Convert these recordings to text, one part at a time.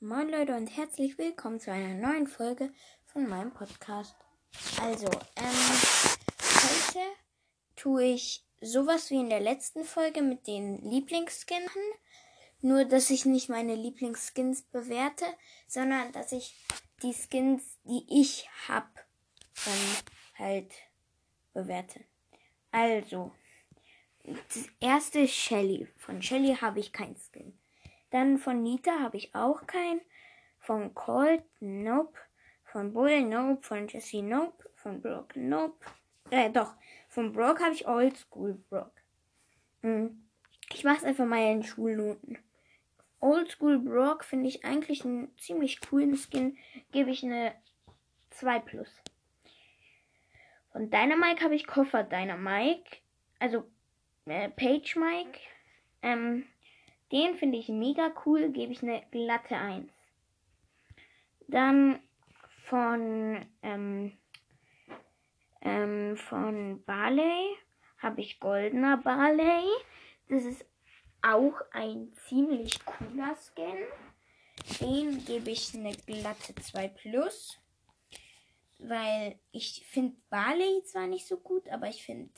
Moin Leute und herzlich willkommen zu einer neuen Folge von meinem Podcast. Also, ähm, heute tue ich sowas wie in der letzten Folge mit den Lieblingsskins. Nur, dass ich nicht meine Lieblingsskins bewerte, sondern dass ich die Skins, die ich hab, dann halt bewerte. Also, das erste ist Shelly. Von Shelly habe ich kein Skin. Dann von Nita habe ich auch keinen. Von Colt, nope. Von Bull, nope. Von Jesse, nope. Von Brock, nope. Äh, doch. Von Brock habe ich Oldschool Brock. Hm. Ich mache es einfach mal in Schulnoten. Oldschool Brock finde ich eigentlich einen ziemlich coolen Skin. Gebe ich eine 2 plus. Von Dynamike habe ich Koffer Dynamike. Also äh, Page Mike. Ähm, den finde ich mega cool, gebe ich eine glatte 1. Dann von, ähm, ähm, von Barley habe ich goldener Barley. Das ist auch ein ziemlich cooler Skin. Den gebe ich eine glatte 2 plus. Weil ich finde Barley zwar nicht so gut, aber ich finde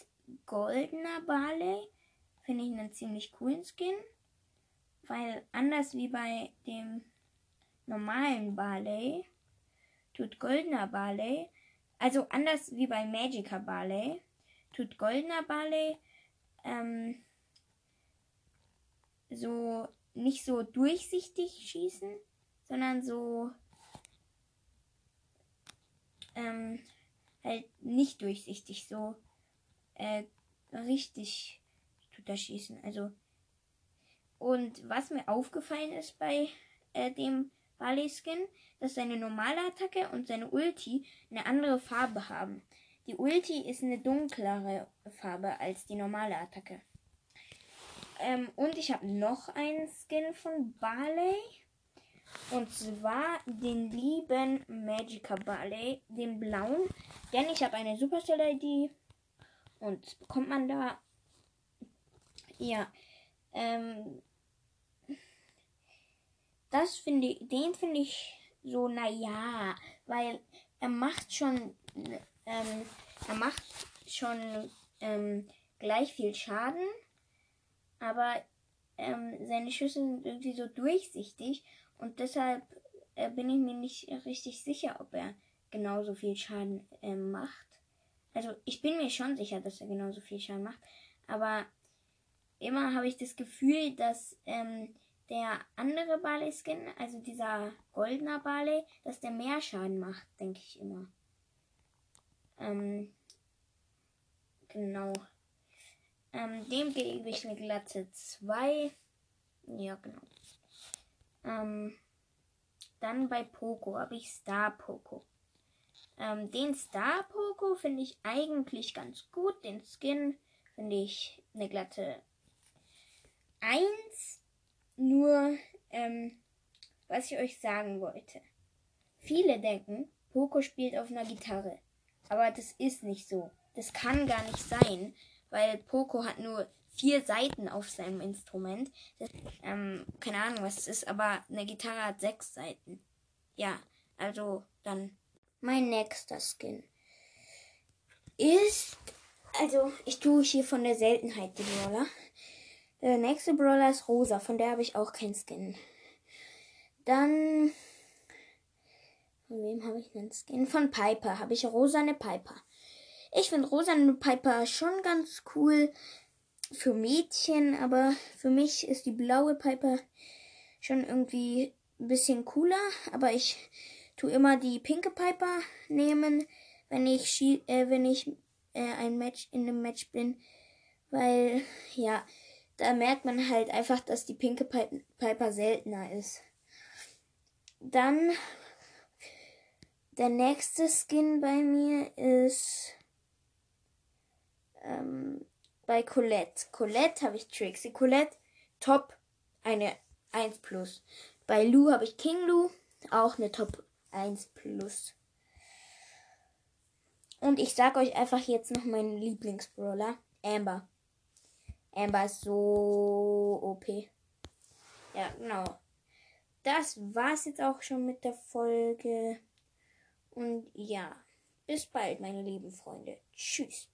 goldener Barley finde ich einen ziemlich coolen Skin weil anders wie bei dem normalen Barley tut goldener Barley, also anders wie bei Magica Barley, tut goldener Barley ähm, so nicht so durchsichtig schießen, sondern so ähm, halt nicht durchsichtig, so äh, richtig tut er schießen. Also und was mir aufgefallen ist bei äh, dem Barley Skin, dass seine normale Attacke und seine Ulti eine andere Farbe haben. Die Ulti ist eine dunklere Farbe als die normale Attacke. Ähm, und ich habe noch einen Skin von Barley. Und zwar den lieben Magica Barley, den blauen. Denn ich habe eine Supercell-ID. Und bekommt man da. Ja. Ähm, das finde ich, den finde ich so, naja, weil er macht schon, ähm, er macht schon ähm, gleich viel Schaden, aber ähm, seine Schüsse sind irgendwie so durchsichtig und deshalb äh, bin ich mir nicht richtig sicher, ob er genauso viel Schaden äh, macht. Also ich bin mir schon sicher, dass er genauso viel Schaden macht, aber immer habe ich das Gefühl, dass ähm, der andere Barley-Skin, also dieser goldener Barley, dass der mehr Schaden macht, denke ich immer. Ähm, genau. Ähm, dem gebe ich eine glatte 2. Ja, genau. Ähm, dann bei Poco habe ich Star Poco. Ähm, den Star Poco finde ich eigentlich ganz gut. Den Skin finde ich eine glatte 1. Nur, ähm, was ich euch sagen wollte. Viele denken, Poco spielt auf einer Gitarre. Aber das ist nicht so. Das kann gar nicht sein, weil Poco hat nur vier Seiten auf seinem Instrument. Das, ähm, keine Ahnung, was es ist, aber eine Gitarre hat sechs Seiten. Ja, also dann mein nächster Skin ist, also ich tue hier von der Seltenheit die Brawler. Der nächste Brawler ist Rosa, von der habe ich auch keinen Skin. Dann. Von wem habe ich einen Skin? Von Piper habe ich rosane Piper. Ich finde rosane Piper schon ganz cool für Mädchen, aber für mich ist die blaue Piper schon irgendwie ein bisschen cooler. Aber ich tue immer die pinke Piper nehmen, wenn ich, äh, wenn ich äh, ein Match in einem Match bin. Weil, ja, da merkt man halt einfach, dass die pinke Piper seltener ist. Dann der nächste Skin bei mir ist ähm, bei Colette. Colette habe ich Trixie. Colette, top, eine 1 plus. Bei Lou habe ich King Lou, auch eine Top 1 plus. Und ich sag euch einfach jetzt noch meinen Lieblingsbrawler, Amber. Amber ist so OP. Ja, genau. das war's jetzt auch schon mit der Folge. Und ja, bis bald, meine lieben Freunde. Tschüss.